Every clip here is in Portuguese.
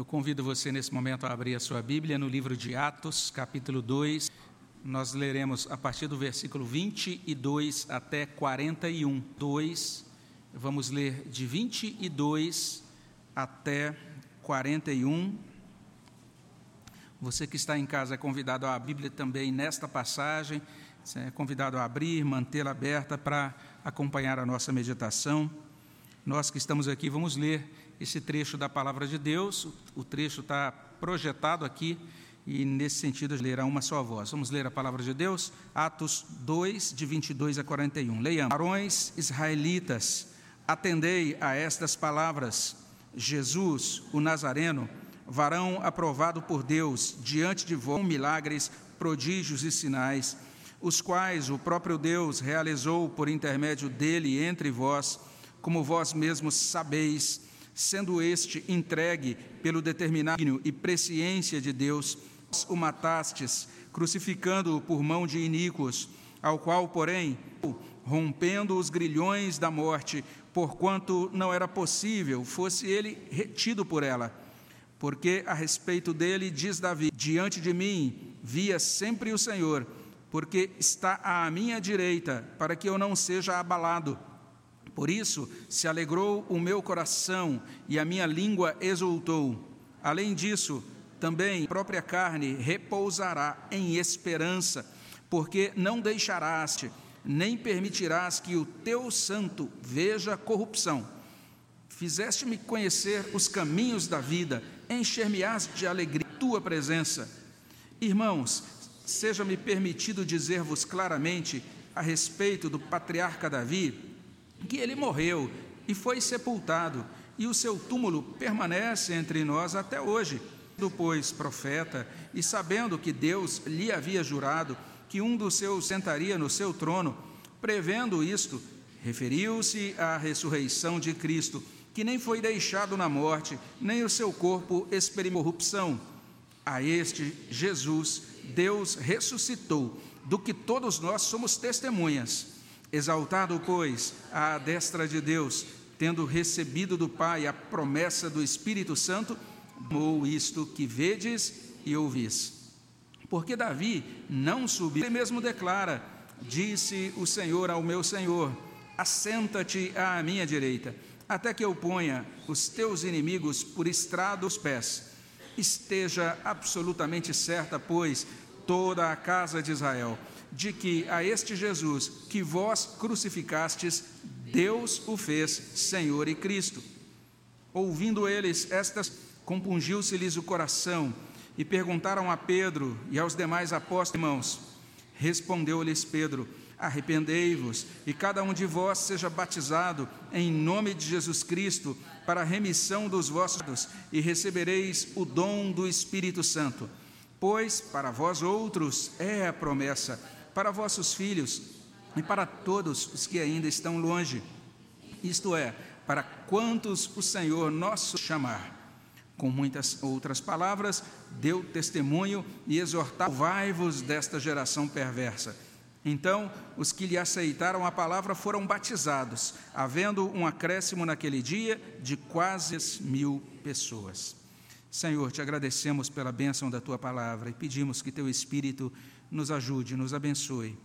Eu convido você nesse momento a abrir a sua Bíblia no livro de Atos, capítulo 2. Nós leremos a partir do versículo 22 até 41. 2. Vamos ler de 22 até 41. Você que está em casa é convidado a Bíblia também nesta passagem, é convidado a abrir, mantê-la aberta para acompanhar a nossa meditação. Nós que estamos aqui vamos ler esse trecho da palavra de Deus. O trecho está projetado aqui e, nesse sentido, lerá uma só voz. Vamos ler a palavra de Deus? Atos 2, de 22 a 41. Leiamos. Barões israelitas, atendei a estas palavras. Jesus, o Nazareno, varão aprovado por Deus, diante de vós, milagres, prodígios e sinais, os quais o próprio Deus realizou por intermédio dele entre vós, como vós mesmos sabeis sendo este entregue pelo determinado e presciência de Deus, o matastes, crucificando-o por mão de iníquos, ao qual, porém, rompendo os grilhões da morte, porquanto não era possível fosse ele retido por ela. Porque a respeito dele diz Davi: Diante de mim via sempre o Senhor, porque está à minha direita, para que eu não seja abalado. Por isso se alegrou o meu coração e a minha língua exultou. Além disso, também a própria carne repousará em esperança, porque não deixarás, nem permitirás que o teu santo veja corrupção. Fizeste-me conhecer os caminhos da vida, encher-me-ás de alegria tua presença. Irmãos, seja-me permitido dizer-vos claramente a respeito do patriarca Davi, que ele morreu e foi sepultado, e o seu túmulo permanece entre nós até hoje. Depois, profeta, e sabendo que Deus lhe havia jurado que um dos seus sentaria no seu trono, prevendo isto, referiu-se à ressurreição de Cristo, que nem foi deixado na morte, nem o seu corpo experimentou. A este Jesus, Deus ressuscitou, do que todos nós somos testemunhas. Exaltado, pois, à destra de Deus, tendo recebido do Pai a promessa do Espírito Santo, amou isto que vedes e ouvis. Porque Davi não subiu, ele mesmo declara: Disse o Senhor ao meu Senhor: Assenta-te à minha direita, até que eu ponha os teus inimigos por estrado dos pés. Esteja absolutamente certa, pois, toda a casa de Israel de que a este Jesus que vós crucificastes, Deus o fez Senhor e Cristo. Ouvindo eles estas, compungiu-se-lhes o coração e perguntaram a Pedro e aos demais apóstolos, irmãos. Respondeu-lhes Pedro: Arrependei-vos e cada um de vós seja batizado em nome de Jesus Cristo para a remissão dos vossos e recebereis o dom do Espírito Santo. Pois para vós outros é a promessa para vossos filhos e para todos os que ainda estão longe, isto é, para quantos o Senhor nosso chamar. Com muitas outras palavras, deu testemunho e exortou: vai-vos desta geração perversa. Então, os que lhe aceitaram a palavra foram batizados, havendo um acréscimo naquele dia de quase mil pessoas. Senhor, te agradecemos pela bênção da tua palavra e pedimos que teu Espírito nos ajude, nos abençoe.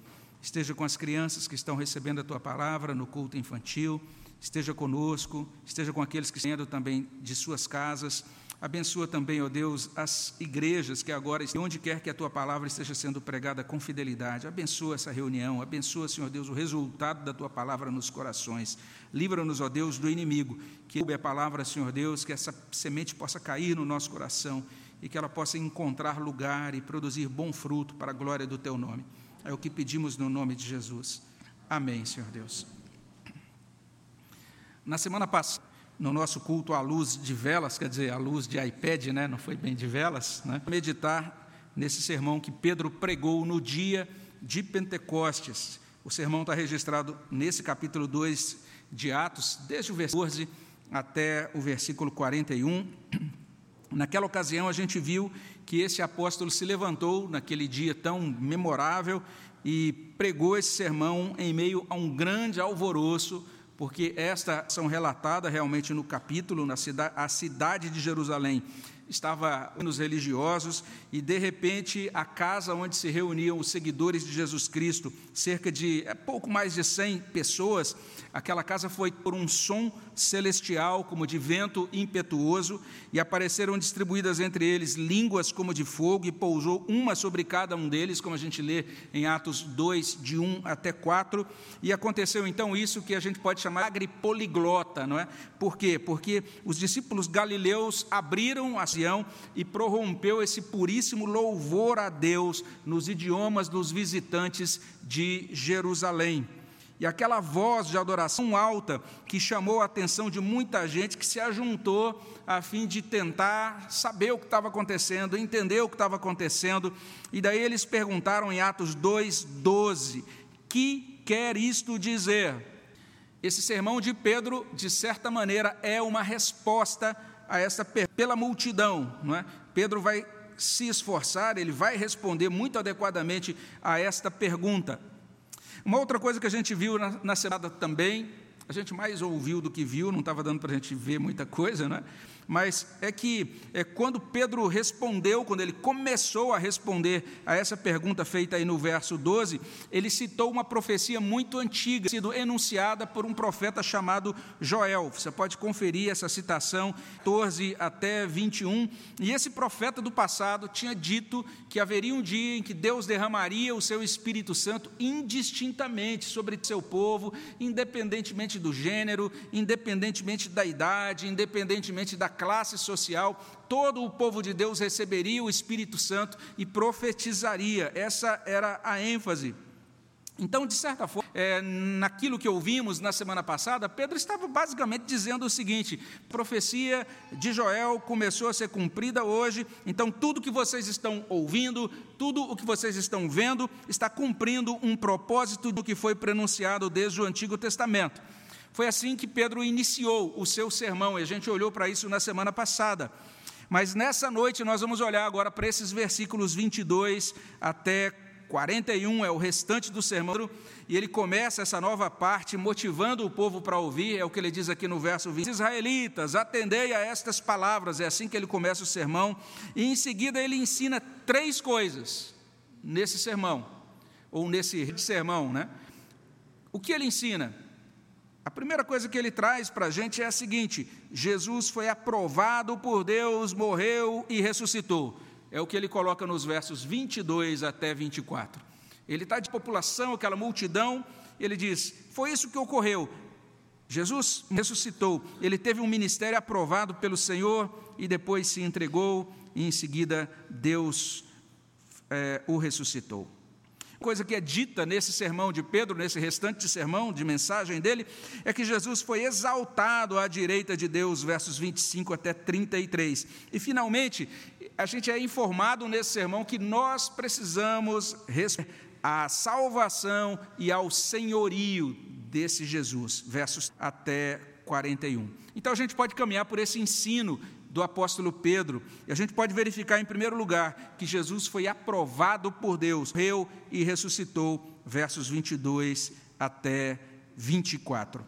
Esteja com as crianças que estão recebendo a tua palavra no culto infantil, esteja conosco, esteja com aqueles que estão também de suas casas. Abençoa também, ó Deus, as igrejas que agora, onde quer que a tua palavra esteja sendo pregada com fidelidade. Abençoa essa reunião, abençoa, Senhor Deus, o resultado da tua palavra nos corações. Livra-nos, ó Deus, do inimigo. Que a palavra, Senhor Deus, que essa semente possa cair no nosso coração e que ela possa encontrar lugar e produzir bom fruto para a glória do teu nome. É o que pedimos no nome de Jesus. Amém, Senhor Deus. Na semana passada, no nosso culto à luz de velas, quer dizer, à luz de iPad, né? não foi bem de velas, né? meditar nesse sermão que Pedro pregou no dia de Pentecostes. O sermão está registrado nesse capítulo 2 de Atos, desde o versículo 14 até o versículo 41. Naquela ocasião, a gente viu que esse apóstolo se levantou naquele dia tão memorável e pregou esse sermão em meio a um grande alvoroço, porque esta são relatada realmente no capítulo, na cidade, a cidade de Jerusalém estava nos religiosos e de repente a casa onde se reuniam os seguidores de Jesus Cristo, cerca de é, pouco mais de 100 pessoas, aquela casa foi por um som celestial como de vento impetuoso e apareceram distribuídas entre eles línguas como de fogo e pousou uma sobre cada um deles, como a gente lê em Atos 2 de 1 até 4, e aconteceu então isso que a gente pode chamar de poliglota, não é? Por quê? Porque os discípulos galileus abriram a ocasião e prorrompeu esse puríssimo louvor a Deus nos idiomas dos visitantes de Jerusalém. E aquela voz de adoração alta que chamou a atenção de muita gente que se ajuntou a fim de tentar saber o que estava acontecendo, entender o que estava acontecendo. E daí eles perguntaram em Atos 2:12, que quer isto dizer? Esse sermão de Pedro, de certa maneira, é uma resposta a essa pela multidão, não é? Pedro vai se esforçar, ele vai responder muito adequadamente a esta pergunta. Uma outra coisa que a gente viu na, na semana também, a gente mais ouviu do que viu, não estava dando para a gente ver muita coisa, não é? Mas é que é, quando Pedro respondeu, quando ele começou a responder a essa pergunta feita aí no verso 12, ele citou uma profecia muito antiga, sido enunciada por um profeta chamado Joel. Você pode conferir essa citação, 14 até 21. E esse profeta do passado tinha dito que haveria um dia em que Deus derramaria o seu Espírito Santo indistintamente sobre seu povo, independentemente do gênero, independentemente da idade, independentemente da classe social, todo o povo de Deus receberia o Espírito Santo e profetizaria. Essa era a ênfase. Então, de certa forma, é, naquilo que ouvimos na semana passada, Pedro estava basicamente dizendo o seguinte: profecia de Joel começou a ser cumprida hoje, então tudo que vocês estão ouvindo, tudo o que vocês estão vendo, está cumprindo um propósito do que foi pronunciado desde o Antigo Testamento. Foi assim que Pedro iniciou o seu sermão, e a gente olhou para isso na semana passada. Mas nessa noite nós vamos olhar agora para esses versículos 22 até 41, é o restante do sermão, e ele começa essa nova parte motivando o povo para ouvir, é o que ele diz aqui no verso 20: Israelitas, atendei a estas palavras, é assim que ele começa o sermão, e em seguida ele ensina três coisas nesse sermão, ou nesse sermão, né? O que ele ensina? A primeira coisa que ele traz para a gente é a seguinte: Jesus foi aprovado por Deus, morreu e ressuscitou. É o que ele coloca nos versos 22 até 24. Ele está de população, aquela multidão, ele diz: Foi isso que ocorreu. Jesus ressuscitou, ele teve um ministério aprovado pelo Senhor e depois se entregou, e em seguida Deus é, o ressuscitou coisa que é dita nesse sermão de Pedro, nesse restante de sermão, de mensagem dele, é que Jesus foi exaltado à direita de Deus, versos 25 até 33. E finalmente, a gente é informado nesse sermão que nós precisamos a salvação e ao senhorio desse Jesus, versos até 41. Então a gente pode caminhar por esse ensino do apóstolo Pedro. E a gente pode verificar, em primeiro lugar, que Jesus foi aprovado por Deus, morreu e ressuscitou, versos 22 até 24.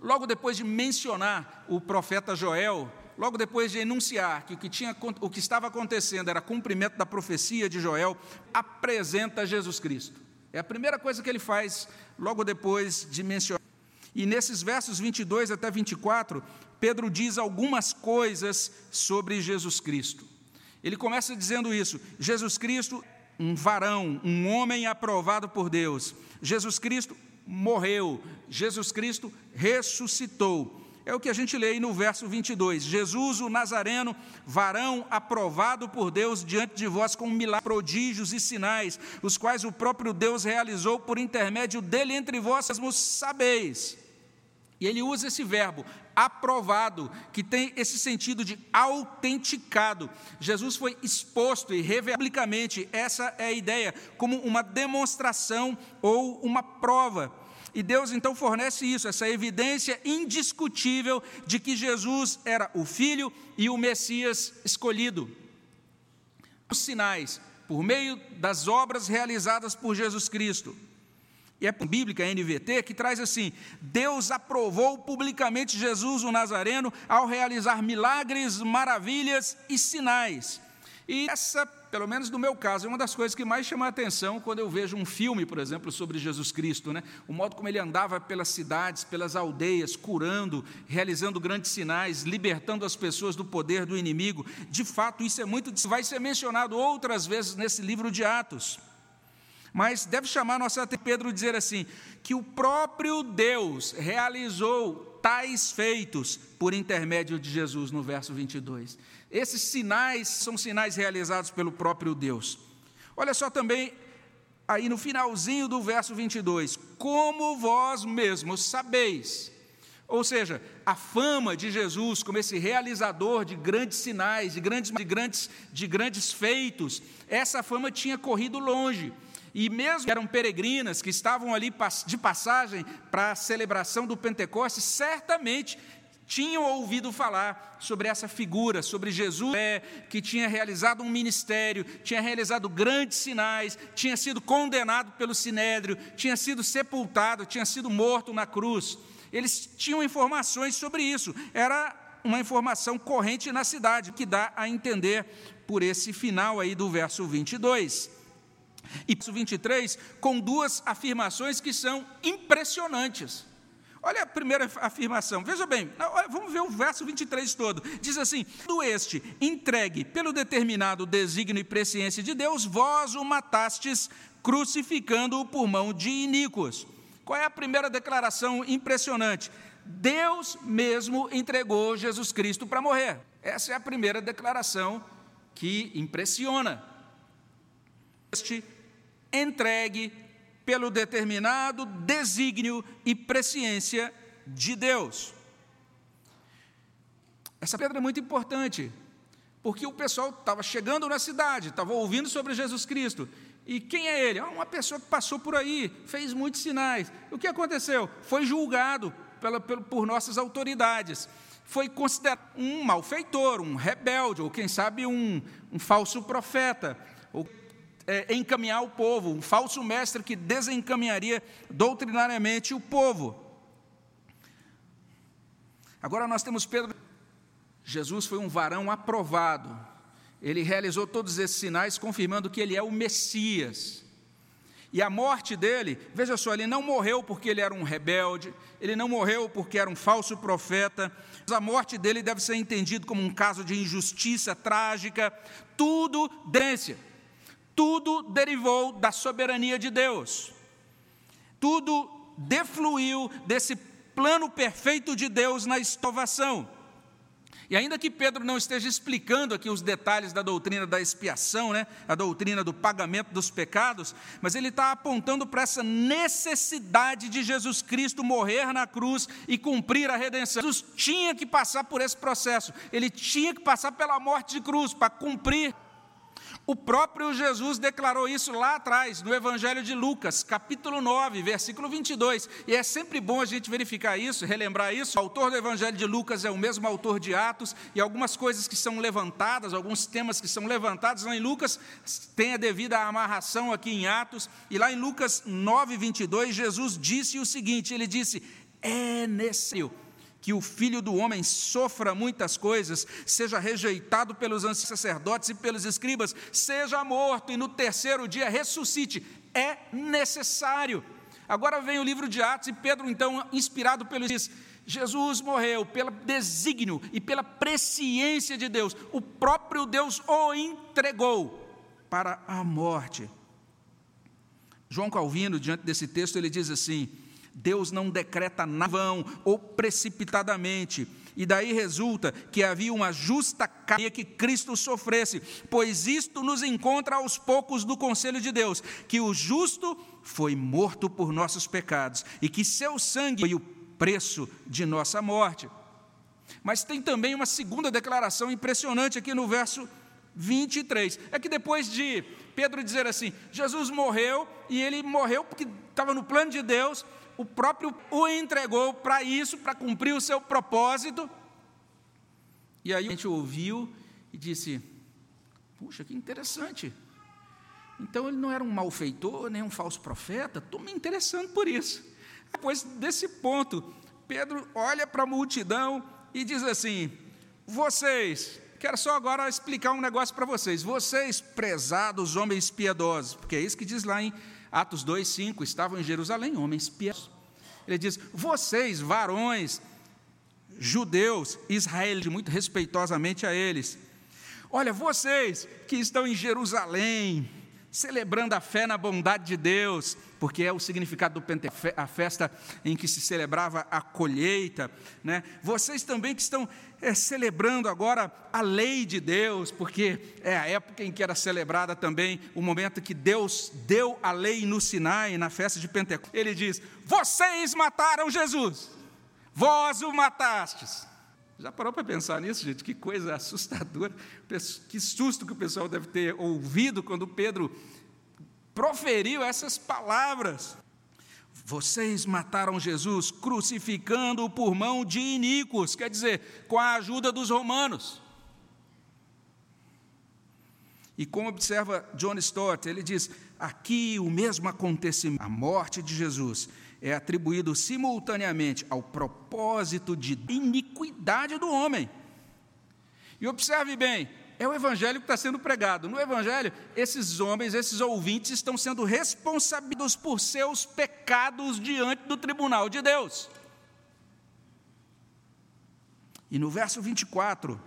Logo depois de mencionar o profeta Joel, logo depois de enunciar que o que, tinha, o que estava acontecendo era cumprimento da profecia de Joel, apresenta Jesus Cristo. É a primeira coisa que ele faz logo depois de mencionar. E nesses versos 22 até 24, Pedro diz algumas coisas sobre Jesus Cristo. Ele começa dizendo isso: Jesus Cristo, um varão, um homem aprovado por Deus. Jesus Cristo morreu. Jesus Cristo ressuscitou. É o que a gente lê aí no verso 22. Jesus, o Nazareno, varão aprovado por Deus diante de vós com milagres, prodígios e sinais, os quais o próprio Deus realizou por intermédio dele entre vós mesmos sabeis. E ele usa esse verbo, aprovado, que tem esse sentido de autenticado. Jesus foi exposto e publicamente, essa é a ideia, como uma demonstração ou uma prova. E Deus então fornece isso, essa evidência indiscutível de que Jesus era o Filho e o Messias escolhido. Os sinais, por meio das obras realizadas por Jesus Cristo e é bíblica, a NVT, que traz assim: Deus aprovou publicamente Jesus o Nazareno ao realizar milagres, maravilhas e sinais. E essa, pelo menos no meu caso, é uma das coisas que mais chama a atenção quando eu vejo um filme, por exemplo, sobre Jesus Cristo, né? O modo como ele andava pelas cidades, pelas aldeias, curando, realizando grandes sinais, libertando as pessoas do poder do inimigo. De fato, isso é muito, vai ser mencionado outras vezes nesse livro de Atos. Mas deve chamar nossa atenção Pedro dizer assim: que o próprio Deus realizou tais feitos por intermédio de Jesus, no verso 22. Esses sinais são sinais realizados pelo próprio Deus. Olha só também, aí no finalzinho do verso 22, como vós mesmos sabeis. Ou seja, a fama de Jesus como esse realizador de grandes sinais, de grandes, de grandes, de grandes feitos, essa fama tinha corrido longe. E mesmo que eram peregrinas que estavam ali de passagem para a celebração do Pentecostes, certamente tinham ouvido falar sobre essa figura, sobre Jesus, que tinha realizado um ministério, tinha realizado grandes sinais, tinha sido condenado pelo sinédrio, tinha sido sepultado, tinha sido morto na cruz. Eles tinham informações sobre isso. Era uma informação corrente na cidade, que dá a entender por esse final aí do verso 22. E verso 23, com duas afirmações que são impressionantes. Olha a primeira afirmação, veja bem, vamos ver o verso 23 todo. Diz assim: Do este, entregue pelo determinado desígnio e presciência de Deus, vós o matastes, crucificando-o por mão de iníquos. Qual é a primeira declaração impressionante? Deus mesmo entregou Jesus Cristo para morrer. Essa é a primeira declaração que impressiona. Este entregue pelo determinado desígnio e presciência de Deus. Essa pedra é muito importante, porque o pessoal estava chegando na cidade, estava ouvindo sobre Jesus Cristo. E quem é ele? Ah, uma pessoa que passou por aí, fez muitos sinais. O que aconteceu? Foi julgado pela, por nossas autoridades. Foi considerado um malfeitor, um rebelde, ou quem sabe um, um falso profeta. Ou é, encaminhar o povo, um falso mestre que desencaminharia doutrinariamente o povo. Agora nós temos Pedro. Jesus foi um varão aprovado. Ele realizou todos esses sinais, confirmando que ele é o Messias. E a morte dele, veja só, ele não morreu porque ele era um rebelde, ele não morreu porque era um falso profeta. A morte dele deve ser entendido como um caso de injustiça trágica, tudo dência tudo derivou da soberania de Deus. Tudo defluiu desse plano perfeito de Deus na salvação. E ainda que Pedro não esteja explicando aqui os detalhes da doutrina da expiação, né, a doutrina do pagamento dos pecados, mas ele está apontando para essa necessidade de Jesus Cristo morrer na cruz e cumprir a redenção. Jesus tinha que passar por esse processo, ele tinha que passar pela morte de cruz para cumprir o próprio Jesus declarou isso lá atrás, no Evangelho de Lucas, capítulo 9, versículo 22. E é sempre bom a gente verificar isso, relembrar isso. O autor do Evangelho de Lucas é o mesmo autor de Atos, e algumas coisas que são levantadas, alguns temas que são levantados lá em Lucas, tem a devida amarração aqui em Atos. E lá em Lucas 9, 22, Jesus disse o seguinte: Ele disse, é necessário que o filho do homem sofra muitas coisas, seja rejeitado pelos sacerdotes e pelos escribas, seja morto e no terceiro dia ressuscite. É necessário. Agora vem o livro de Atos e Pedro, então, inspirado pelo diz: Jesus morreu pelo desígnio e pela presciência de Deus. O próprio Deus o entregou para a morte. João Calvino, diante desse texto, ele diz assim: Deus não decreta na vão ou precipitadamente. E daí resulta que havia uma justa caia que Cristo sofresse, pois isto nos encontra aos poucos do conselho de Deus, que o justo foi morto por nossos pecados e que seu sangue foi o preço de nossa morte. Mas tem também uma segunda declaração impressionante aqui no verso 23. É que depois de Pedro dizer assim: Jesus morreu e ele morreu porque estava no plano de Deus, o próprio o entregou para isso, para cumprir o seu propósito. E aí a gente ouviu e disse: Puxa, que interessante. Então ele não era um malfeitor, nem um falso profeta. Estou me interessando por isso. Depois desse ponto, Pedro olha para a multidão e diz assim: Vocês, quero só agora explicar um negócio para vocês. Vocês, prezados homens piedosos, porque é isso que diz lá em Atos 2, 5, estavam em Jerusalém, homens piedosos. Ele diz: Vocês, varões, judeus, israelitas, muito respeitosamente a eles. Olha, vocês que estão em Jerusalém, celebrando a fé na bondade de Deus, porque é o significado do Pentecoste, a festa em que se celebrava a colheita, né? Vocês também que estão é, celebrando agora a lei de Deus, porque é a época em que era celebrada também o momento que Deus deu a lei no Sinai, na festa de Pentecostes. Ele diz: Vocês mataram Jesus. Vós o matastes. Já parou para pensar nisso, gente? Que coisa assustadora. Que susto que o pessoal deve ter ouvido quando Pedro proferiu essas palavras. Vocês mataram Jesus crucificando-o por mão de iníquos, quer dizer, com a ajuda dos romanos. E como observa John Stott, ele diz: aqui o mesmo acontecimento, a morte de Jesus, é atribuído simultaneamente ao propósito de iniquidade do homem. E observe bem, é o evangelho que está sendo pregado. No evangelho, esses homens, esses ouvintes, estão sendo responsabilizados por seus pecados diante do tribunal de Deus. E no verso 24,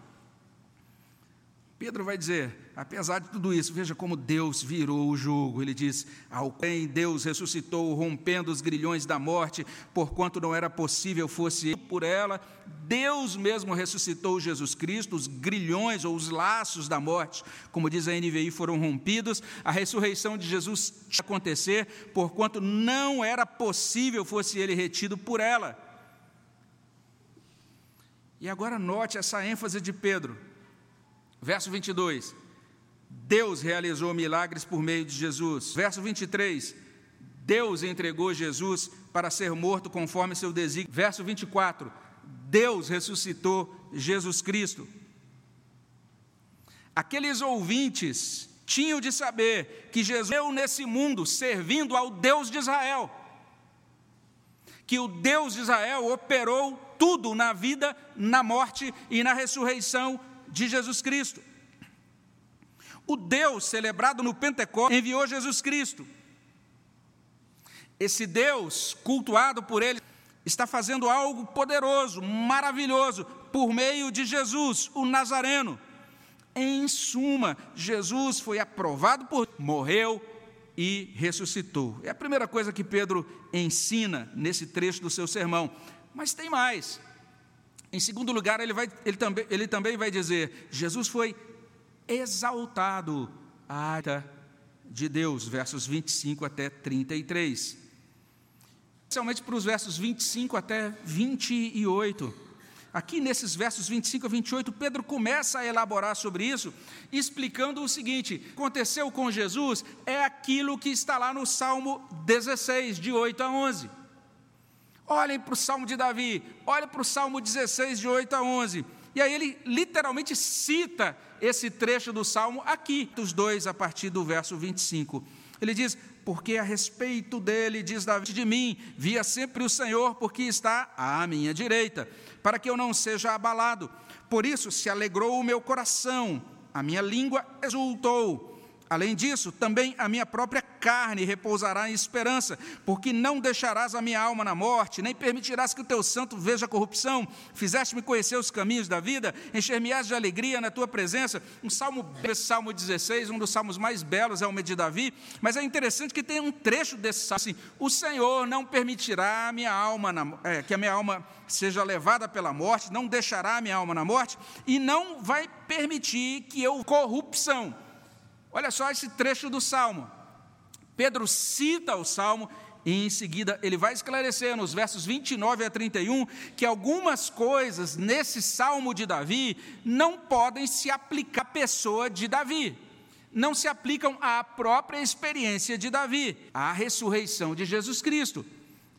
Pedro vai dizer: apesar de tudo isso, veja como Deus virou o jogo. Ele diz: Ao quem Deus ressuscitou, rompendo os grilhões da morte, porquanto não era possível fosse por ela, Deus mesmo ressuscitou Jesus Cristo, os grilhões ou os laços da morte, como diz a NVI, foram rompidos. A ressurreição de Jesus acontecer, porquanto não era possível fosse ele retido por ela. E agora note essa ênfase de Pedro Verso 22. Deus realizou milagres por meio de Jesus. Verso 23. Deus entregou Jesus para ser morto conforme seu desígnio. Verso 24. Deus ressuscitou Jesus Cristo. Aqueles ouvintes tinham de saber que Jesus veio nesse mundo servindo ao Deus de Israel. Que o Deus de Israel operou tudo na vida, na morte e na ressurreição de Jesus Cristo. O Deus celebrado no Pentecostes enviou Jesus Cristo. Esse Deus, cultuado por ele, está fazendo algo poderoso, maravilhoso, por meio de Jesus, o Nazareno. Em suma, Jesus foi aprovado por, morreu e ressuscitou. É a primeira coisa que Pedro ensina nesse trecho do seu sermão. Mas tem mais. Em segundo lugar, ele, vai, ele, também, ele também vai dizer: Jesus foi exaltado à de Deus, versos 25 até 33. Especialmente para os versos 25 até 28. Aqui nesses versos 25 a 28, Pedro começa a elaborar sobre isso, explicando o seguinte: aconteceu com Jesus é aquilo que está lá no Salmo 16, de 8 a 11. Olhem para o Salmo de Davi, olhem para o Salmo 16, de 8 a 11. E aí ele literalmente cita esse trecho do Salmo aqui, dos dois, a partir do verso 25. Ele diz: Porque a respeito dele, diz Davi de mim, via sempre o Senhor, porque está à minha direita, para que eu não seja abalado. Por isso se alegrou o meu coração, a minha língua exultou. Além disso, também a minha própria carne repousará em esperança, porque não deixarás a minha alma na morte, nem permitirás que o teu santo veja corrupção. Fizeste-me conhecer os caminhos da vida, encher-me-ás de alegria na tua presença. Um salmo, salmo 16, um dos salmos mais belos é o de Davi, mas é interessante que tem um trecho desse salmo assim: O Senhor não permitirá a minha alma na, é, que a minha alma seja levada pela morte, não deixará a minha alma na morte, e não vai permitir que eu corrupção. Olha só esse trecho do salmo. Pedro cita o salmo e em seguida ele vai esclarecer nos versos 29 a 31 que algumas coisas nesse salmo de Davi não podem se aplicar à pessoa de Davi. Não se aplicam à própria experiência de Davi, à ressurreição de Jesus Cristo.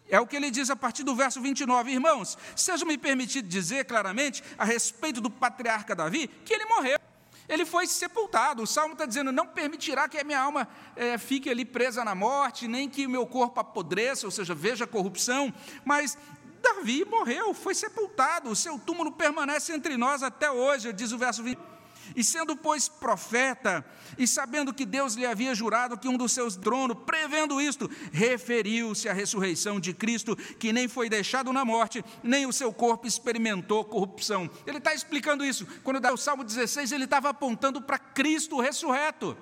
É o que ele diz a partir do verso 29. Irmãos, seja me permitido dizer claramente a respeito do patriarca Davi que ele morreu Ele foi sepultado. O salmo está dizendo: não permitirá que a minha alma é, fique ali presa na morte, nem que o meu corpo apodreça, ou seja, veja a corrupção. Mas Davi morreu, foi sepultado. O seu túmulo permanece entre nós até hoje, diz o verso 20. E sendo, pois, profeta, e sabendo que Deus lhe havia jurado que um dos seus tronos, prevendo isto, referiu-se à ressurreição de Cristo, que nem foi deixado na morte, nem o seu corpo experimentou corrupção. Ele está explicando isso. Quando dá o Salmo 16, ele estava apontando para Cristo ressurreto.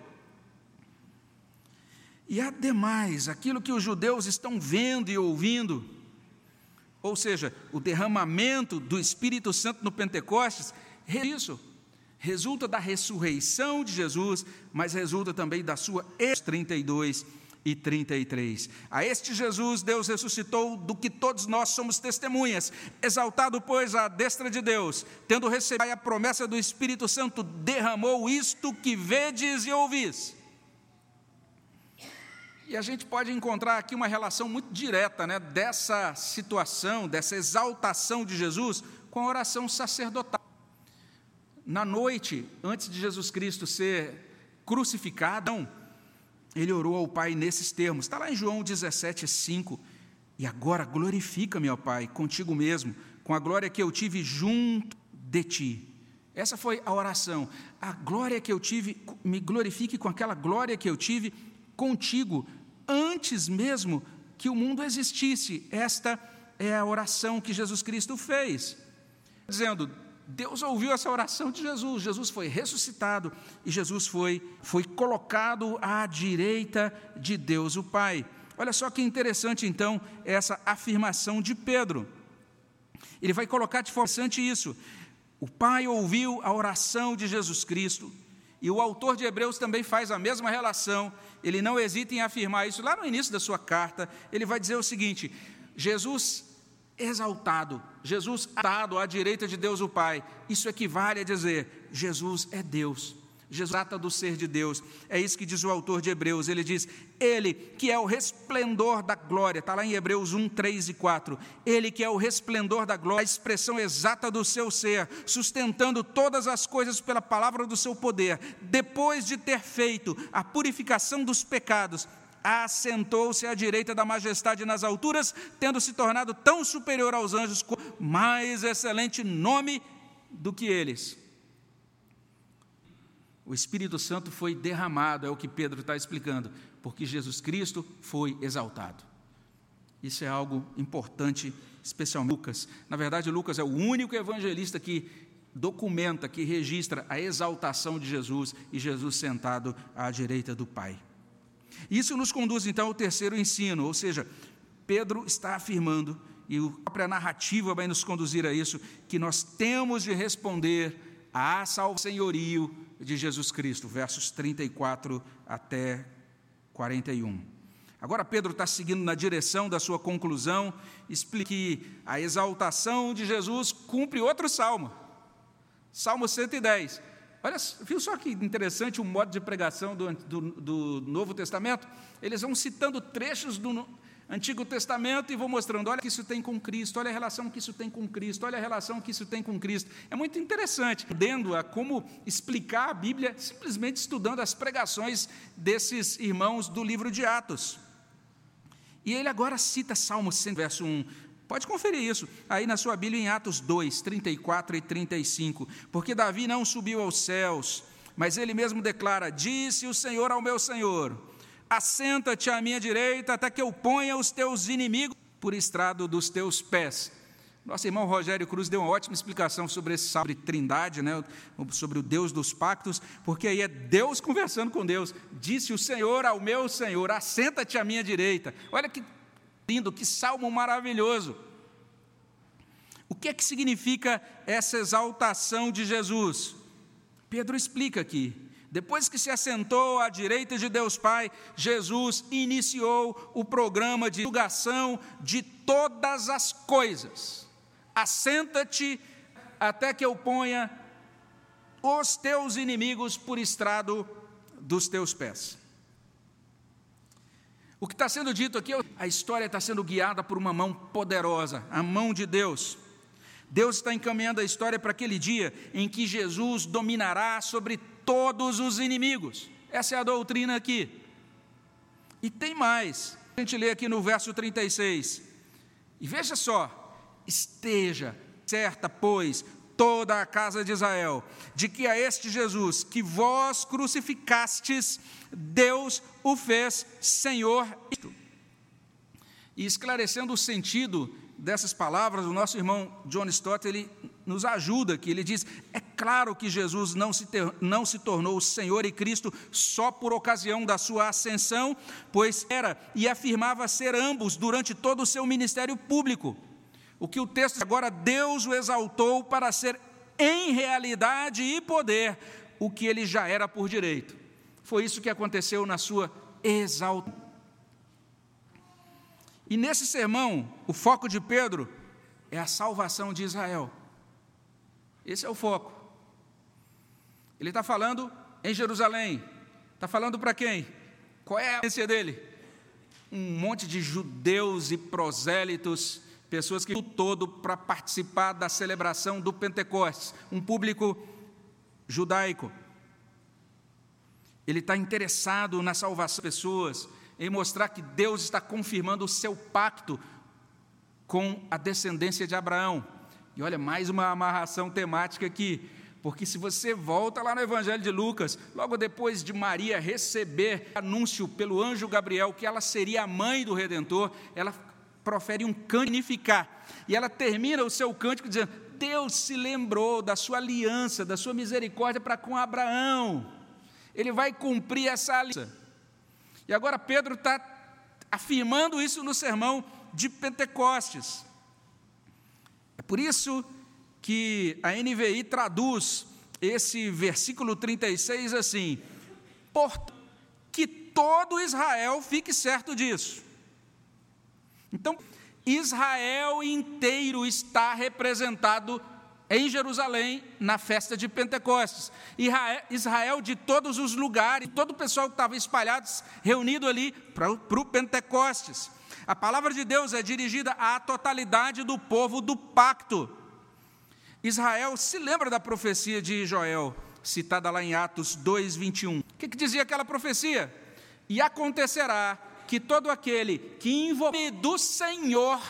E ademais, aquilo que os judeus estão vendo e ouvindo, ou seja, o derramamento do Espírito Santo no Pentecostes, é isso resulta da ressurreição de Jesus, mas resulta também da sua 32 e 33. A este Jesus Deus ressuscitou, do que todos nós somos testemunhas. Exaltado, pois, à destra de Deus, tendo recebido a promessa do Espírito Santo, derramou isto que vedes e ouvis. E a gente pode encontrar aqui uma relação muito direta né, dessa situação, dessa exaltação de Jesus, com a oração sacerdotal na noite, antes de Jesus Cristo ser crucificado, ele orou ao Pai nesses termos. Está lá em João 17, 5. E agora glorifica-me, ó Pai, contigo mesmo, com a glória que eu tive junto de ti. Essa foi a oração. A glória que eu tive, me glorifique com aquela glória que eu tive contigo, antes mesmo que o mundo existisse. Esta é a oração que Jesus Cristo fez. Dizendo: Deus ouviu essa oração de Jesus. Jesus foi ressuscitado e Jesus foi, foi colocado à direita de Deus o Pai. Olha só que interessante, então, essa afirmação de Pedro. Ele vai colocar de forma isso. O Pai ouviu a oração de Jesus Cristo, e o autor de Hebreus também faz a mesma relação. Ele não hesita em afirmar isso. Lá no início da sua carta, ele vai dizer o seguinte: Jesus exaltado, Jesus atado à direita de Deus o Pai. Isso equivale a dizer: Jesus é Deus. Jesus trata do ser de Deus. É isso que diz o autor de Hebreus. Ele diz: Ele que é o resplendor da glória, está lá em Hebreus 1, 3 e 4. Ele que é o resplendor da glória, a expressão exata do seu ser, sustentando todas as coisas pela palavra do seu poder, depois de ter feito a purificação dos pecados, assentou-se à direita da majestade nas alturas, tendo se tornado tão superior aos anjos, com mais excelente nome do que eles. O Espírito Santo foi derramado, é o que Pedro está explicando, porque Jesus Cristo foi exaltado. Isso é algo importante, especialmente Lucas. Na verdade, Lucas é o único evangelista que documenta, que registra a exaltação de Jesus e Jesus sentado à direita do Pai. Isso nos conduz então ao terceiro ensino, ou seja, Pedro está afirmando, e a própria narrativa vai nos conduzir a isso, que nós temos de responder à salvação senhorio de Jesus Cristo, versos 34 até 41. Agora Pedro está seguindo na direção da sua conclusão, explica que a exaltação de Jesus cumpre outro salmo, Salmo 110. Olha, viu só que interessante o modo de pregação do, do, do, Novo Testamento? Eles vão citando trechos do Antigo Testamento e vão mostrando: olha que isso tem com Cristo, olha a relação que isso tem com Cristo, olha a relação que isso tem com Cristo. É muito interessante, dando a como explicar a Bíblia simplesmente estudando as pregações desses irmãos do livro de Atos. E ele agora cita Salmo 100, verso 1. Pode conferir isso aí na sua Bíblia em Atos 2, 34 e 35. Porque Davi não subiu aos céus, mas ele mesmo declara: Disse o Senhor ao meu Senhor: Assenta-te à minha direita, até que eu ponha os teus inimigos por estrado dos teus pés. Nosso irmão Rogério Cruz deu uma ótima explicação sobre esse sobre trindade, né? sobre o Deus dos pactos, porque aí é Deus conversando com Deus. Disse o Senhor ao meu Senhor: Assenta-te à minha direita. Olha que lindo, que salmo maravilhoso. O que é que significa essa exaltação de Jesus? Pedro explica aqui. Depois que se assentou à direita de Deus Pai, Jesus iniciou o programa de divulgação de todas as coisas. Assenta-te até que eu ponha os teus inimigos por estrado dos teus pés. O que está sendo dito aqui, a história está sendo guiada por uma mão poderosa, a mão de Deus. Deus está encaminhando a história para aquele dia em que Jesus dominará sobre todos os inimigos. Essa é a doutrina aqui. E tem mais. A gente lê aqui no verso 36. E veja só: esteja certa, pois, toda a casa de Israel, de que a este Jesus que vós crucificastes, Deus o fez Senhor. E esclarecendo o sentido dessas palavras, o nosso irmão John Stott, ele nos ajuda aqui, ele diz, é claro que Jesus não se, ter, não se tornou Senhor e Cristo só por ocasião da sua ascensão, pois era e afirmava ser ambos durante todo o seu ministério público. O que o texto agora, Deus o exaltou para ser em realidade e poder o que ele já era por direito. Foi isso que aconteceu na sua exaltação. E nesse sermão, o foco de Pedro é a salvação de Israel. Esse é o foco. Ele está falando em Jerusalém. Está falando para quem? Qual é a essência dele? Um monte de judeus e prosélitos, pessoas que todo para participar da celebração do Pentecostes, um público judaico. Ele está interessado na salvação das pessoas, em mostrar que Deus está confirmando o seu pacto com a descendência de Abraão. E olha, mais uma amarração temática aqui, porque se você volta lá no Evangelho de Lucas, logo depois de Maria receber anúncio pelo anjo Gabriel que ela seria a mãe do Redentor, ela profere um cântico e ela termina o seu cântico dizendo: Deus se lembrou da sua aliança, da sua misericórdia para com Abraão. Ele vai cumprir essa aliança. E agora Pedro está afirmando isso no sermão de Pentecostes. É por isso que a NVI traduz esse versículo 36 assim: por que todo Israel fique certo disso. Então, Israel inteiro está representado em Jerusalém, na festa de Pentecostes. Israel de todos os lugares, todo o pessoal que estava espalhado, reunido ali para o Pentecostes. A palavra de Deus é dirigida à totalidade do povo do pacto. Israel se lembra da profecia de Joel, citada lá em Atos 2, 21. O que, que dizia aquela profecia? E acontecerá que todo aquele que invocar do Senhor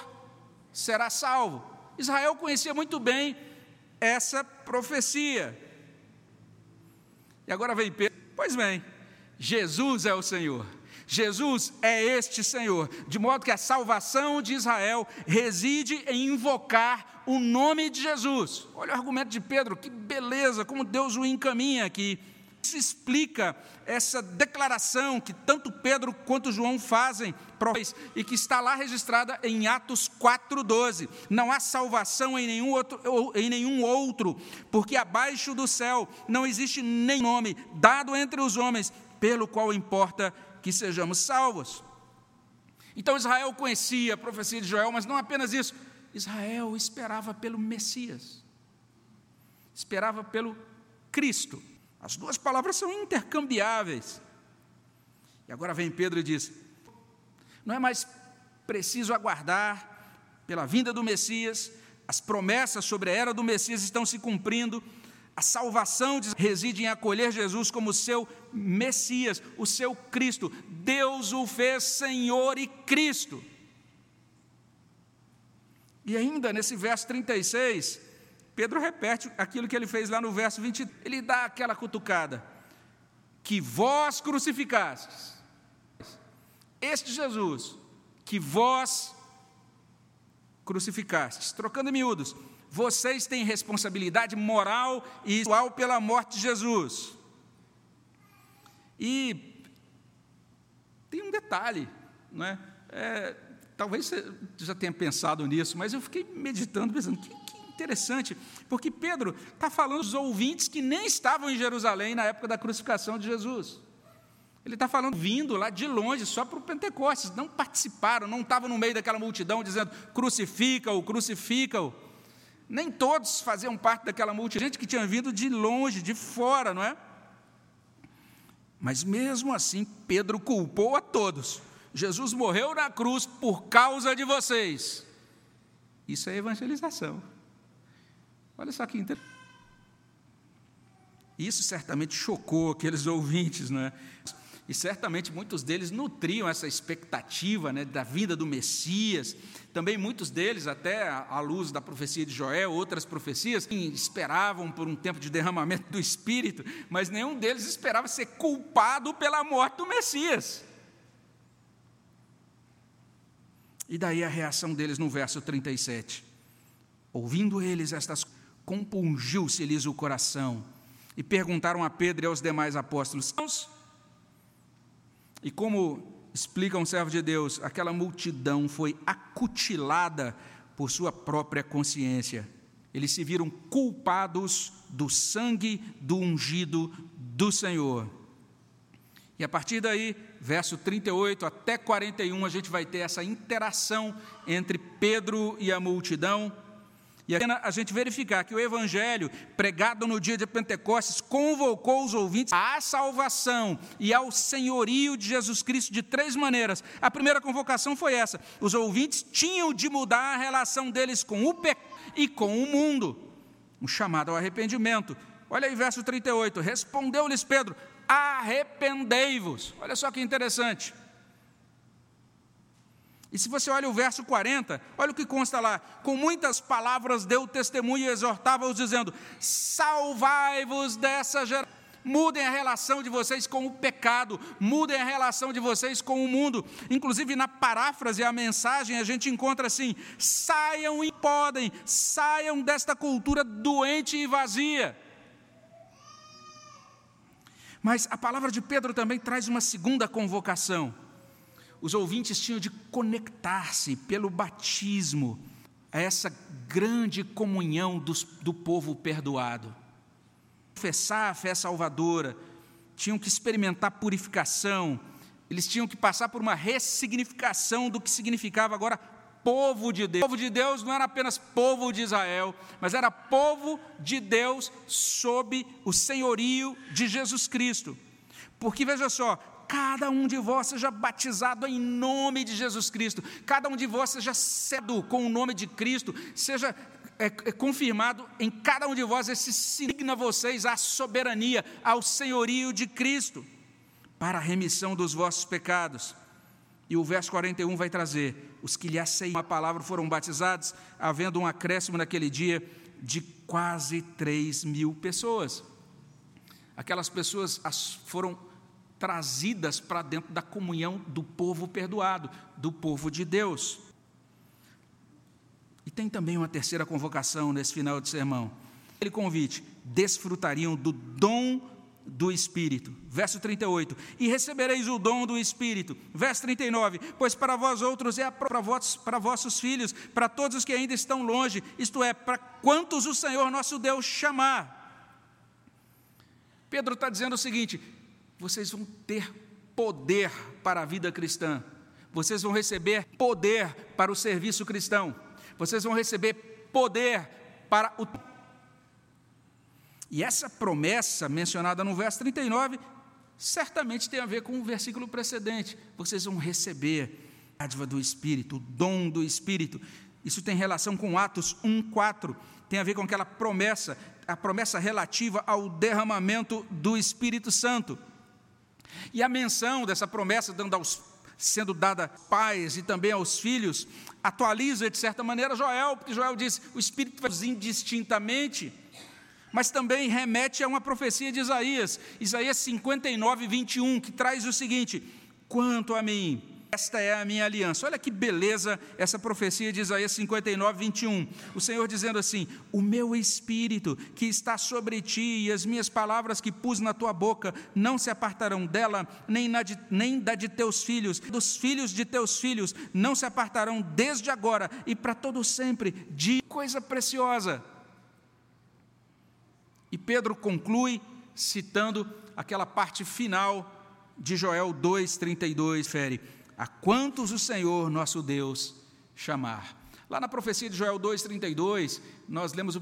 será salvo. Israel conhecia muito bem essa profecia. E agora vem Pedro, pois bem, Jesus é o Senhor. Jesus é este Senhor, de modo que a salvação de Israel reside em invocar o nome de Jesus. Olha o argumento de Pedro, que beleza, como Deus o encaminha aqui. Isso explica essa declaração que tanto Pedro quanto João fazem e que está lá registrada em Atos 4:12. Não há salvação em nenhum outro, em nenhum outro, porque abaixo do céu não existe nem nome dado entre os homens pelo qual importa que sejamos salvos. Então Israel conhecia a profecia de Joel, mas não apenas isso. Israel esperava pelo Messias. Esperava pelo Cristo. As duas palavras são intercambiáveis. E agora vem Pedro e diz: não é mais preciso aguardar pela vinda do Messias, as promessas sobre a era do Messias estão se cumprindo, a salvação reside em acolher Jesus como seu Messias, o seu Cristo. Deus o fez Senhor e Cristo. E ainda nesse verso 36, Pedro repete aquilo que ele fez lá no verso 20, ele dá aquela cutucada: que vós crucificastes, este Jesus, que vós crucificastes, trocando em miúdos, vocês têm responsabilidade moral e espiritual pela morte de Jesus. E tem um detalhe, não é? é talvez você já tenha pensado nisso, mas eu fiquei meditando, pensando, que, que interessante, porque Pedro está falando dos ouvintes que nem estavam em Jerusalém na época da crucificação de Jesus. Ele está falando vindo lá de longe, só para o Pentecostes, não participaram, não estavam no meio daquela multidão dizendo crucifica-o, crucifica-o. Nem todos faziam parte daquela multidão, gente que tinha vindo de longe, de fora, não é? Mas mesmo assim, Pedro culpou a todos. Jesus morreu na cruz por causa de vocês. Isso é evangelização. Olha só que interessante. Isso certamente chocou aqueles ouvintes, né? E certamente muitos deles nutriam essa expectativa né, da vinda do Messias. Também muitos deles, até à luz da profecia de Joel, outras profecias, esperavam por um tempo de derramamento do Espírito, mas nenhum deles esperava ser culpado pela morte do Messias. E daí a reação deles no verso 37. Ouvindo eles estas, compungiu-se-lhes o coração e perguntaram a Pedro e aos demais apóstolos: E como explica um servo de Deus, aquela multidão foi acutilada por sua própria consciência. Eles se viram culpados do sangue do ungido do Senhor. E a partir daí, verso 38 até 41, a gente vai ter essa interação entre Pedro e a multidão. E a gente verificar que o evangelho pregado no dia de Pentecostes convocou os ouvintes à salvação e ao senhorio de Jesus Cristo de três maneiras. A primeira convocação foi essa: os ouvintes tinham de mudar a relação deles com o pecado e com o mundo. Um chamado ao arrependimento. Olha aí, verso 38. Respondeu-lhes Pedro: arrependei-vos. Olha só que interessante. E se você olha o verso 40, olha o que consta lá: com muitas palavras deu testemunho e exortava-os, dizendo: Salvai-vos dessa geração. Mudem a relação de vocês com o pecado, mudem a relação de vocês com o mundo. Inclusive, na paráfrase, a mensagem, a gente encontra assim: saiam e podem, saiam desta cultura doente e vazia. Mas a palavra de Pedro também traz uma segunda convocação os ouvintes tinham de conectar-se pelo batismo a essa grande comunhão dos, do povo perdoado. Confessar a fé salvadora, tinham que experimentar purificação, eles tinham que passar por uma ressignificação do que significava agora povo de Deus. O povo de Deus não era apenas povo de Israel, mas era povo de Deus sob o senhorio de Jesus Cristo. Porque veja só, cada um de vós seja batizado em nome de Jesus Cristo, cada um de vós seja cedo com o nome de Cristo, seja é, é confirmado em cada um de vós esse signa vocês à soberania, ao senhorio de Cristo, para a remissão dos vossos pecados. E o verso 41 vai trazer: os que lhe aceitam a palavra foram batizados, havendo um acréscimo naquele dia de quase 3 mil pessoas. Aquelas pessoas foram trazidas para dentro da comunhão do povo perdoado, do povo de Deus. E tem também uma terceira convocação nesse final de sermão. Ele convite: desfrutariam do dom do Espírito. Verso 38. E recebereis o dom do Espírito. Verso 39. Pois para vós outros é para vossos, para vossos filhos, para todos os que ainda estão longe, isto é, para quantos o Senhor nosso Deus chamar. Pedro está dizendo o seguinte: vocês vão ter poder para a vida cristã, vocês vão receber poder para o serviço cristão, vocês vão receber poder para o. E essa promessa mencionada no verso 39 certamente tem a ver com o versículo precedente. Vocês vão receber a dádiva do Espírito, o dom do Espírito. Isso tem relação com Atos 1:4, tem a ver com aquela promessa, a promessa relativa ao derramamento do Espírito Santo. E a menção dessa promessa aos, sendo dada pais e também aos filhos, atualiza de certa maneira Joel, porque Joel diz: o Espírito vai indistintamente, mas também remete a uma profecia de Isaías, Isaías 59, 21, que traz o seguinte: quanto a mim, esta é a minha aliança. Olha que beleza essa profecia de Isaías 59, 21. O Senhor dizendo assim: O meu espírito que está sobre ti e as minhas palavras que pus na tua boca não se apartarão dela, nem, de, nem da de teus filhos, dos filhos de teus filhos não se apartarão desde agora e para todo sempre. De coisa preciosa. E Pedro conclui citando aquela parte final de Joel 2:32, fere a quantos o Senhor nosso Deus chamar. Lá na profecia de Joel 2,32, nós lemos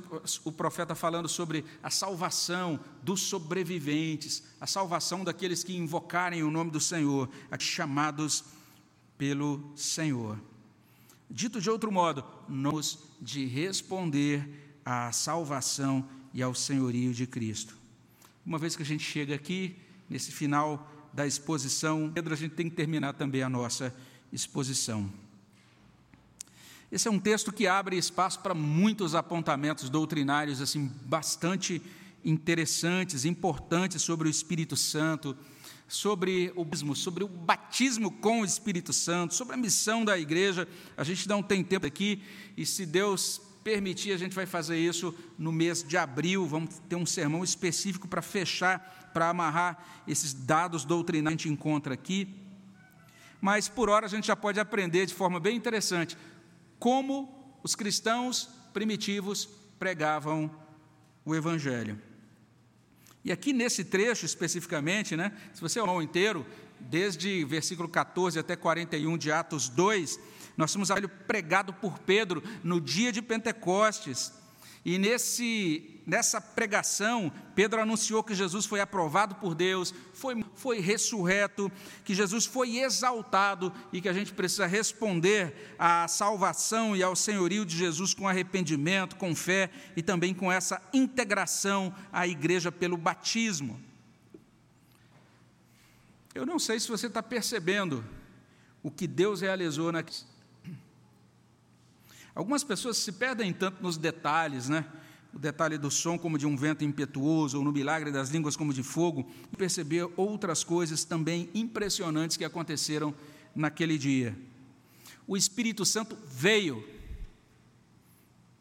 o, profeta falando sobre a salvação dos sobreviventes, a salvação daqueles que invocarem o nome do Senhor, chamados pelo Senhor. Dito de outro modo, nos de responder à salvação e ao senhorio de Cristo. uma vez que a gente chega aqui, nesse final da exposição, Pedro, a gente tem que terminar também a nossa exposição. Esse é um texto que abre espaço para muitos apontamentos doutrinários assim bastante interessantes, importantes sobre o Espírito Santo, sobre o batismo, sobre o batismo com o Espírito Santo, sobre a missão da igreja. A gente não tem tempo aqui e se Deus permitir, a gente vai fazer isso no mês de abril. Vamos ter um sermão específico para fechar, para amarrar esses dados doutrinários que a gente encontra aqui. Mas por hora a gente já pode aprender de forma bem interessante como os cristãos primitivos pregavam o Evangelho. E aqui nesse trecho especificamente, né, se você olhar o inteiro, desde versículo 14 até 41 de Atos 2, nós temos algo pregado por Pedro no dia de Pentecostes. E nesse, nessa pregação, Pedro anunciou que Jesus foi aprovado por Deus, foi, foi ressurreto, que Jesus foi exaltado e que a gente precisa responder à salvação e ao senhorio de Jesus com arrependimento, com fé e também com essa integração à igreja pelo batismo. Eu não sei se você está percebendo o que Deus realizou na Algumas pessoas se perdem tanto nos detalhes, né? O detalhe do som como de um vento impetuoso, ou no milagre das línguas como de fogo, e perceber outras coisas também impressionantes que aconteceram naquele dia. O Espírito Santo veio,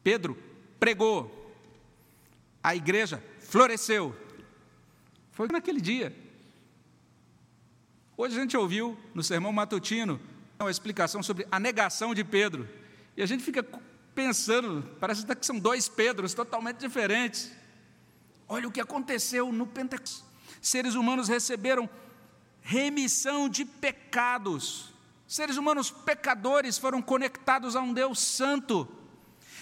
Pedro pregou, a igreja floresceu. Foi naquele dia. Hoje a gente ouviu no sermão matutino uma explicação sobre a negação de Pedro. E a gente fica pensando, parece que são dois Pedros totalmente diferentes. Olha o que aconteceu no Pentecostes. Seres humanos receberam remissão de pecados. Seres humanos pecadores foram conectados a um Deus santo.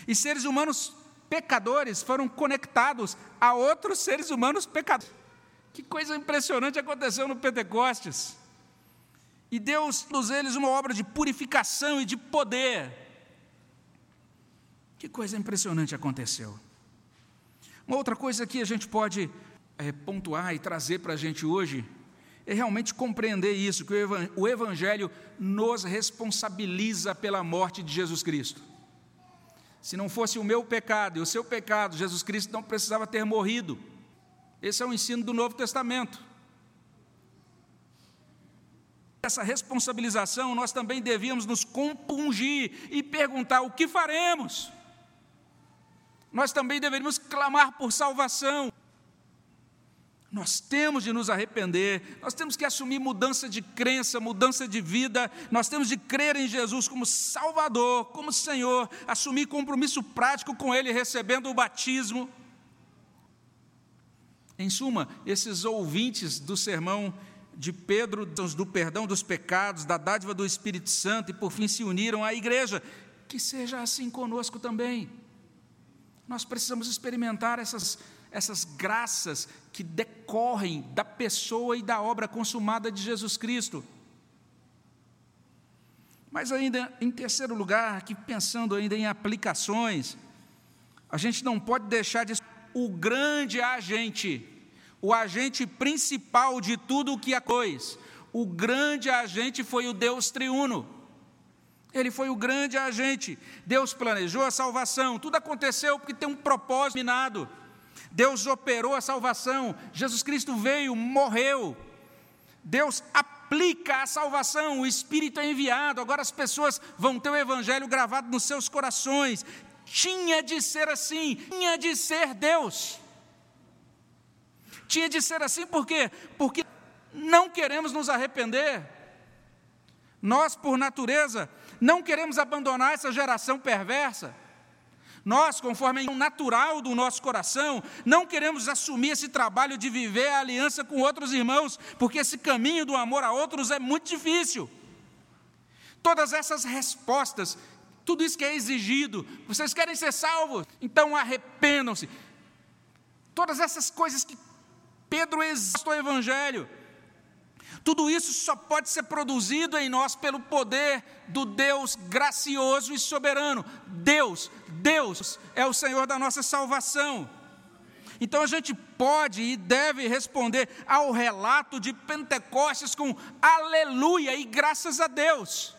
E seres humanos pecadores foram conectados a outros seres humanos pecadores. Que coisa impressionante aconteceu no Pentecostes. E Deus, todos eles, uma obra de purificação e de poder. Que coisa impressionante aconteceu. Uma outra coisa que a gente pode é, pontuar e trazer para a gente hoje é realmente compreender isso, que o Evangelho nos responsabiliza pela morte de Jesus Cristo. Se não fosse o meu pecado e o seu pecado, Jesus Cristo não precisava ter morrido. Esse é o ensino do Novo Testamento. Essa responsabilização nós também devíamos nos compungir e perguntar: o que faremos? Nós também deveríamos clamar por salvação. Nós temos de nos arrepender, nós temos que assumir mudança de crença, mudança de vida, nós temos de crer em Jesus como Salvador, como Senhor, assumir compromisso prático com Ele, recebendo o batismo. Em suma, esses ouvintes do sermão de Pedro, do perdão dos pecados, da dádiva do Espírito Santo, e por fim se uniram à igreja, que seja assim conosco também. Nós precisamos experimentar essas, essas graças que decorrem da pessoa e da obra consumada de Jesus Cristo. Mas ainda em terceiro lugar, aqui pensando ainda em aplicações, a gente não pode deixar de o grande agente, o agente principal de tudo o que é coisa. O grande agente foi o Deus triuno. Ele foi o grande agente. Deus planejou a salvação. Tudo aconteceu porque tem um propósito minado. Deus operou a salvação. Jesus Cristo veio, morreu. Deus aplica a salvação. O Espírito é enviado. Agora as pessoas vão ter o Evangelho gravado nos seus corações. Tinha de ser assim. Tinha de ser Deus. Tinha de ser assim por quê? Porque não queremos nos arrepender. Nós, por natureza, não queremos abandonar essa geração perversa. Nós, conforme o natural do nosso coração, não queremos assumir esse trabalho de viver a aliança com outros irmãos, porque esse caminho do amor a outros é muito difícil. Todas essas respostas, tudo isso que é exigido, vocês querem ser salvos? Então arrependam-se. Todas essas coisas que Pedro existe o Evangelho, tudo isso só pode ser produzido em nós pelo poder do Deus gracioso e soberano. Deus, Deus é o Senhor da nossa salvação. Então a gente pode e deve responder ao relato de Pentecostes com aleluia e graças a Deus.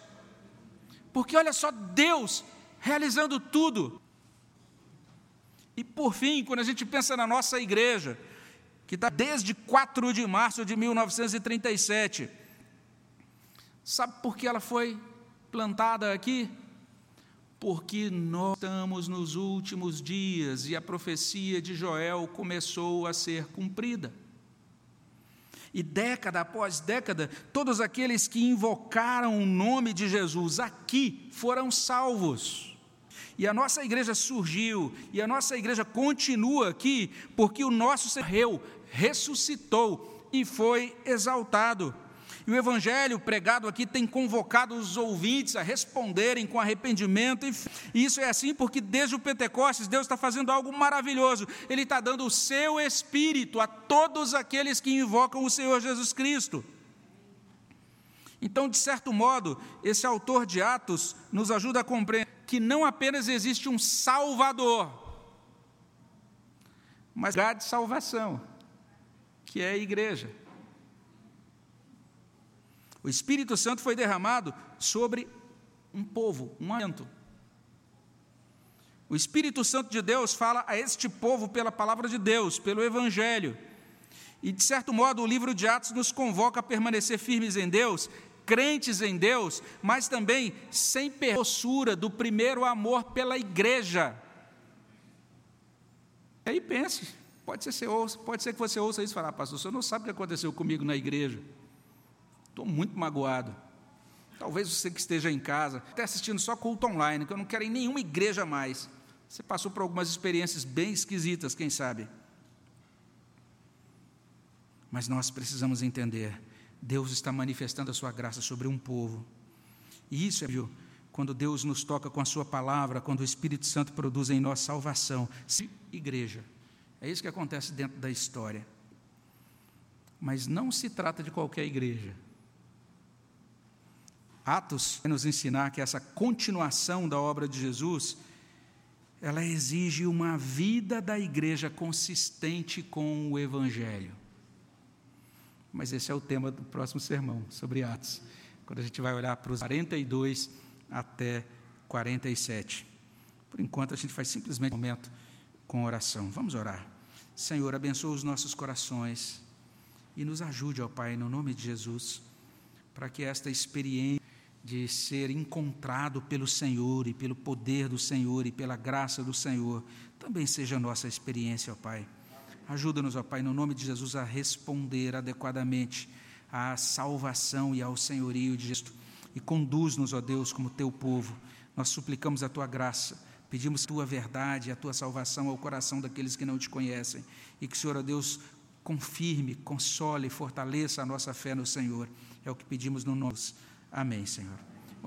Porque olha só, Deus realizando tudo. E por fim, quando a gente pensa na nossa igreja, que está desde 4 de março de 1937, sabe por que ela foi plantada aqui? Porque nós estamos nos últimos dias e a profecia de Joel começou a ser cumprida. E década após década, todos aqueles que invocaram o nome de Jesus aqui foram salvos. E a nossa igreja surgiu, e a nossa igreja continua aqui, porque o nosso Senhor ressuscitou e foi exaltado. E o evangelho pregado aqui tem convocado os ouvintes a responderem com arrependimento, e isso é assim porque desde o Pentecostes Deus está fazendo algo maravilhoso. Ele está dando o seu espírito a todos aqueles que invocam o Senhor Jesus Cristo. Então, de certo modo, esse autor de Atos nos ajuda a compreender que não apenas existe um Salvador, mas lugar de salvação, que é a igreja. O Espírito Santo foi derramado sobre um povo, um momento. O Espírito Santo de Deus fala a este povo pela palavra de Deus, pelo Evangelho. E, de certo modo, o livro de Atos nos convoca a permanecer firmes em Deus, crentes em Deus, mas também sem perdoçura do primeiro amor pela igreja. E aí pense, pode ser, pode ser que você ouça isso e falar, pastor, você não sabe o que aconteceu comigo na igreja. Estou muito magoado. Talvez você que esteja em casa, até assistindo só culto online, que eu não quero em nenhuma igreja mais. Você passou por algumas experiências bem esquisitas, quem sabe. Mas nós precisamos entender: Deus está manifestando a sua graça sobre um povo. E isso é viu, quando Deus nos toca com a sua palavra, quando o Espírito Santo produz em nós salvação. Igreja. É isso que acontece dentro da história. Mas não se trata de qualquer igreja. Atos vai nos ensinar que essa continuação da obra de Jesus, ela exige uma vida da igreja consistente com o Evangelho. Mas esse é o tema do próximo sermão, sobre Atos, quando a gente vai olhar para os 42 até 47. Por enquanto, a gente faz simplesmente um momento com oração. Vamos orar. Senhor, abençoa os nossos corações e nos ajude, ó Pai, no nome de Jesus, para que esta experiência de ser encontrado pelo Senhor e pelo poder do Senhor e pela graça do Senhor, também seja nossa experiência, ó Pai. Ajuda-nos, ó Pai, no nome de Jesus, a responder adequadamente à salvação e ao senhorio de Jesus. E conduz-nos, ó Deus, como teu povo. Nós suplicamos a tua graça, pedimos tua verdade, a tua salvação ao coração daqueles que não te conhecem. E que Senhor, ó Deus, confirme, console, fortaleça a nossa fé no Senhor. É o que pedimos no nome Amém, Senhor.